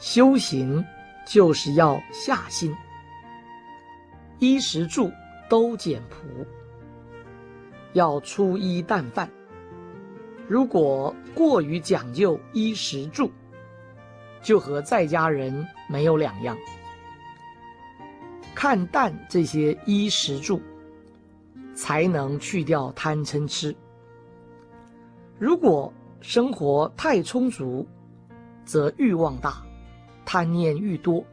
修行就是要下心，衣食住都简朴，要粗衣淡饭。如果过于讲究衣食住，就和在家人没有两样。看淡这些衣食住，才能去掉贪嗔痴。如果生活太充足，则欲望大。贪念愈多，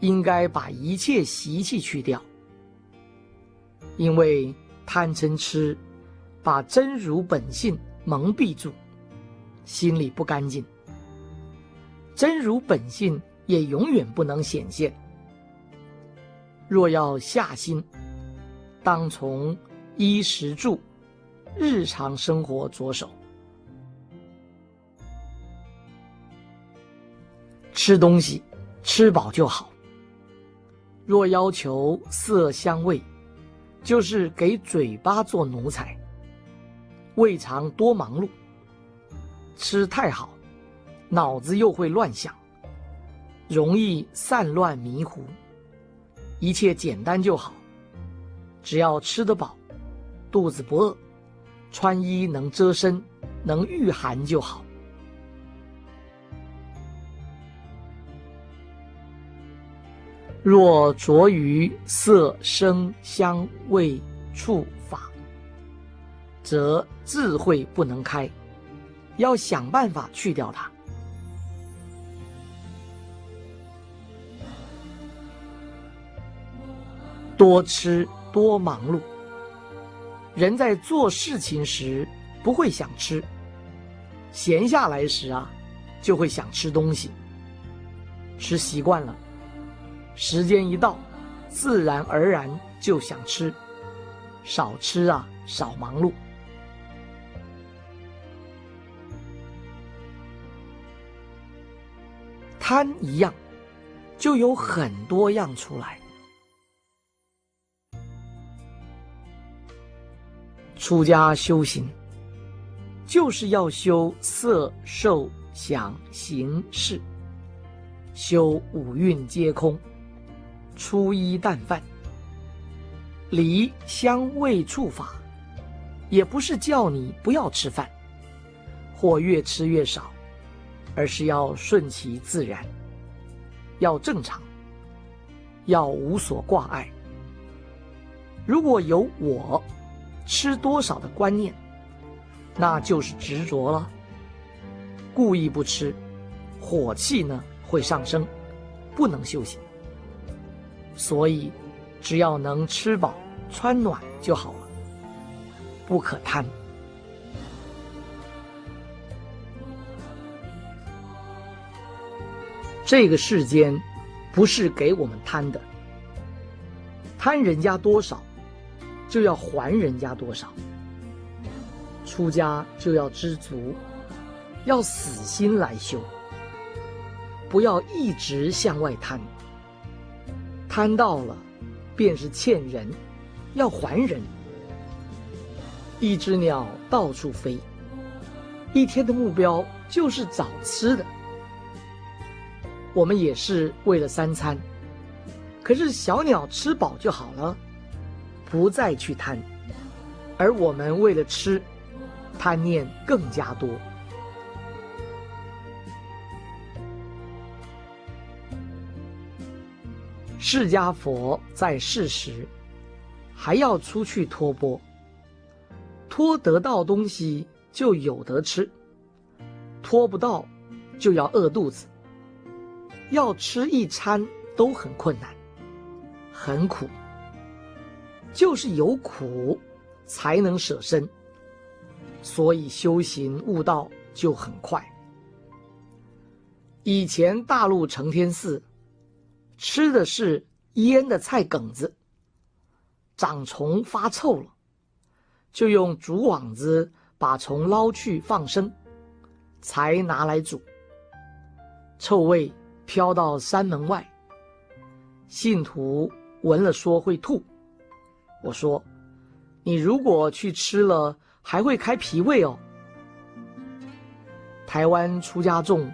应该把一切习气去掉，因为贪嗔痴把真如本性蒙蔽住，心里不干净，真如本性也永远不能显现。若要下心，当从衣食住、日常生活着手。吃东西，吃饱就好。若要求色香味，就是给嘴巴做奴才。胃肠多忙碌，吃太好，脑子又会乱想，容易散乱迷糊。一切简单就好，只要吃得饱，肚子不饿，穿衣能遮身，能御寒就好。若着于色声香味触法，则智慧不能开，要想办法去掉它。多吃多忙碌，人在做事情时不会想吃，闲下来时啊，就会想吃东西，吃习惯了。时间一到，自然而然就想吃，少吃啊，少忙碌。贪一样，就有很多样出来。出家修行，就是要修色受想行识，修五蕴皆空。粗衣淡饭，离香味触法，也不是叫你不要吃饭，或越吃越少，而是要顺其自然，要正常，要无所挂碍。如果有我吃多少的观念，那就是执着了。故意不吃，火气呢会上升，不能修行。所以，只要能吃饱穿暖就好了，不可贪。这个世间不是给我们贪的，贪人家多少，就要还人家多少。出家就要知足，要死心来修，不要一直向外贪。贪到了，便是欠人，要还人。一只鸟到处飞，一天的目标就是找吃的。我们也是为了三餐，可是小鸟吃饱就好了，不再去贪。而我们为了吃，贪念更加多。释迦佛在世时，还要出去托钵，托得到东西就有得吃，托不到就要饿肚子，要吃一餐都很困难，很苦，就是有苦才能舍身，所以修行悟道就很快。以前大陆承天寺。吃的是腌的菜梗子，长虫发臭了，就用竹网子把虫捞去放生，才拿来煮。臭味飘到山门外，信徒闻了说会吐。我说：“你如果去吃了，还会开脾胃哦。”台湾出家众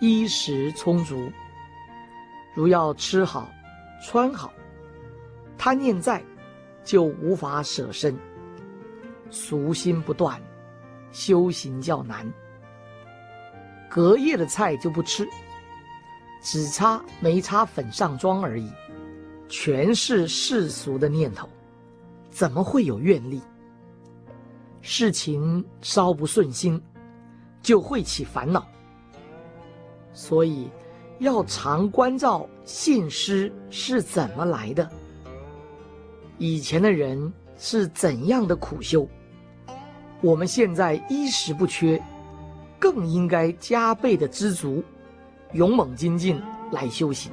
衣食充足。如要吃好、穿好，贪念在，就无法舍身。俗心不断，修行较难。隔夜的菜就不吃，只擦没擦粉上妆而已，全是世俗的念头，怎么会有愿力？事情稍不顺心，就会起烦恼。所以要常关照信施是怎么来的，以前的人是怎样的苦修。我们现在衣食不缺，更应该加倍的知足，勇猛精进来修行。